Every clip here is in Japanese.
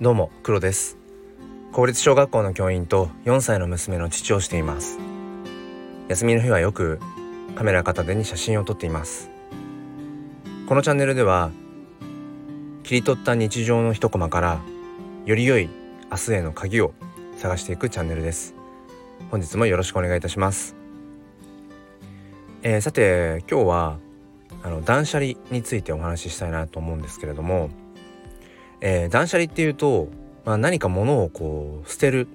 どうも黒です。公立小学校の教員と4歳の娘の父をしています。休みの日はよくカメラ片手に写真を撮っています。このチャンネルでは切り取った日常の一コマからより良い明日への鍵を探していくチャンネルです。本日もよろしくお願いいたします、えー、さて今日はあの断捨離についてお話ししたいなと思うんですけれどもえー、断捨離っていうと、まあ、何か物をこう捨てる、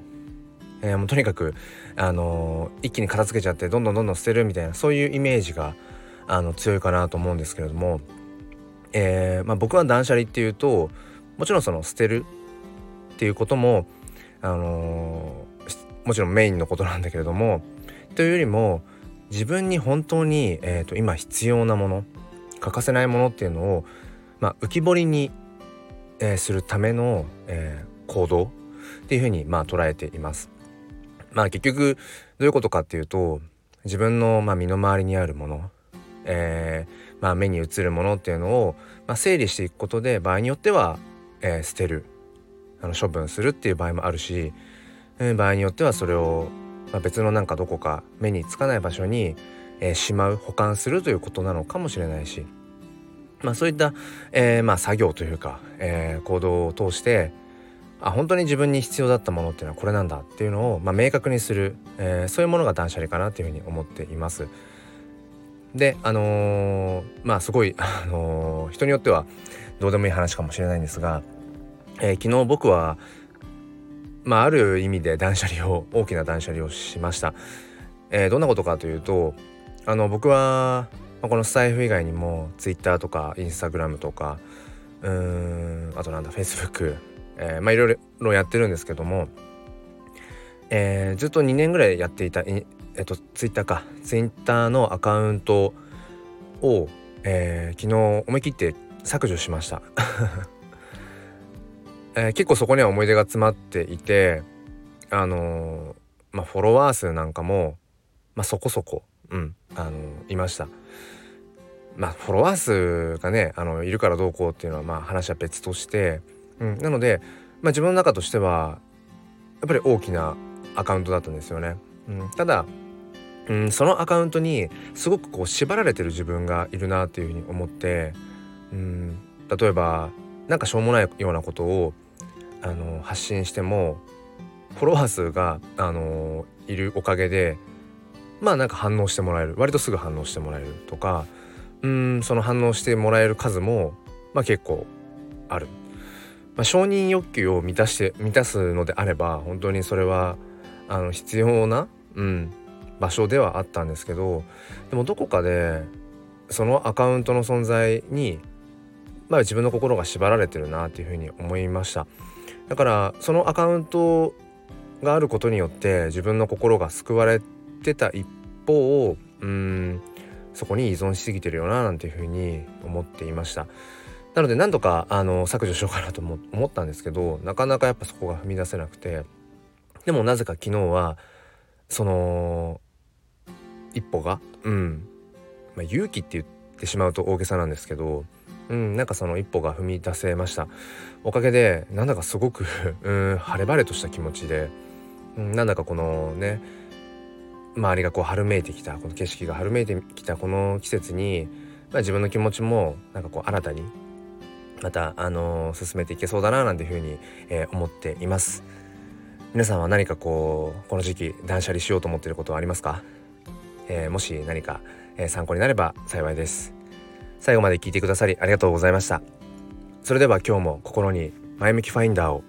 えー、もうとにかく、あのー、一気に片付けちゃってどんどんどんどん捨てるみたいなそういうイメージがあの強いかなと思うんですけれども、えーまあ、僕は断捨離っていうともちろんその捨てるっていうことも、あのー、もちろんメインのことなんだけれどもというよりも自分に本当に、えーと、今必要なもの欠かせないものっていうのを、まあ、浮き彫りにえー、するための、えー、行動っていうふうにまあ捉えています。まあ結局どういうことかっていうと自分のまあ身の回りにあるもの、えー、まあ目に映るものっていうのを、まあ、整理していくことで場合によっては、え、捨てるあの処分するっていう場合もあるし、え、場合によってはそれを、まあ、別のなんかどこか目につかない場所に、え、しまう保管するということなのかもしれないし。まあ、そういった、えー、まあ、作業というか、えー、行動を通してあ本当に自分に必要だったものっていうのはこれなんだっていうのを、まあ、明確にする、えー、そういうものが断捨離かなっていうふうに思っています。であのー、まあすごい、あのー、人によってはどうでもいい話かもしれないんですが、えー、昨日僕はまあある意味で断捨離を大きな断捨離をしました。え、どんなことかというとあの僕はまあ、このスタイフ以外にも Twitter とか Instagram とかうーんあとなんだ Facebook、えー、まあいろいろやってるんですけども、えー、ずっと2年ぐらいやっていたえっと Twitter か Twitter のアカウントを、えー、昨日思い切って削除しました、えー、結構そこには思い出が詰まっていてあのー、まあフォロワー数なんかもまあそこそこうん。あのいました。まあフォロワー数がねあのいるからどうこうっていうのはまあ話は別として、うん、なので、まあ、自分の中としてはやっぱり大きなアカウントだったんですよね。うん、ただ、うん、そのアカウントにすごくこう縛られてる自分がいるなっていうふうに思って、うん、例えばなんかしょうもないようなことをあの発信してもフォロワー数があのいるおかげでまあなんか反応してもらえる割とすぐ反応してもらえるとかうんその反応してもらえる数もまあ結構ある。まあ、承認欲求を満たして満たすのであれば本当にそれはあの必要な、うん、場所ではあったんですけどでもどこかでそのアカウントの存在に、まあ、自分の心が縛られてるなっていうふうに思いましただからそのアカウントがあることによって自分の心が救われててた一方うんそこに依存しすぎてるよななんていうふうに思っていました。なので何とかあの削除しようかなと思ったんですけどなかなかやっぱそこが踏み出せなくてでもなぜか昨日はその一歩がうん、まあ、勇気って言ってしまうと大げさなんですけどうんなんかその一歩が踏み出せました。おかげでなんだかすごく うん晴れ晴れとした気持ちで、うん、なんだかこのね周りがこう春めいてきたこの景色が春めいてきたこの季節に、まあ、自分の気持ちもなんかこう新たにまた、あのー、進めていけそうだななんていうふうに、えー、思っています。皆さんは何かこうこの時期断捨離しようと思っていることはありますか、えー、もし何か、え参考になれば幸いです。最後まで聞いてくださりありがとうございました。それでは今日も心に前向きファインダーを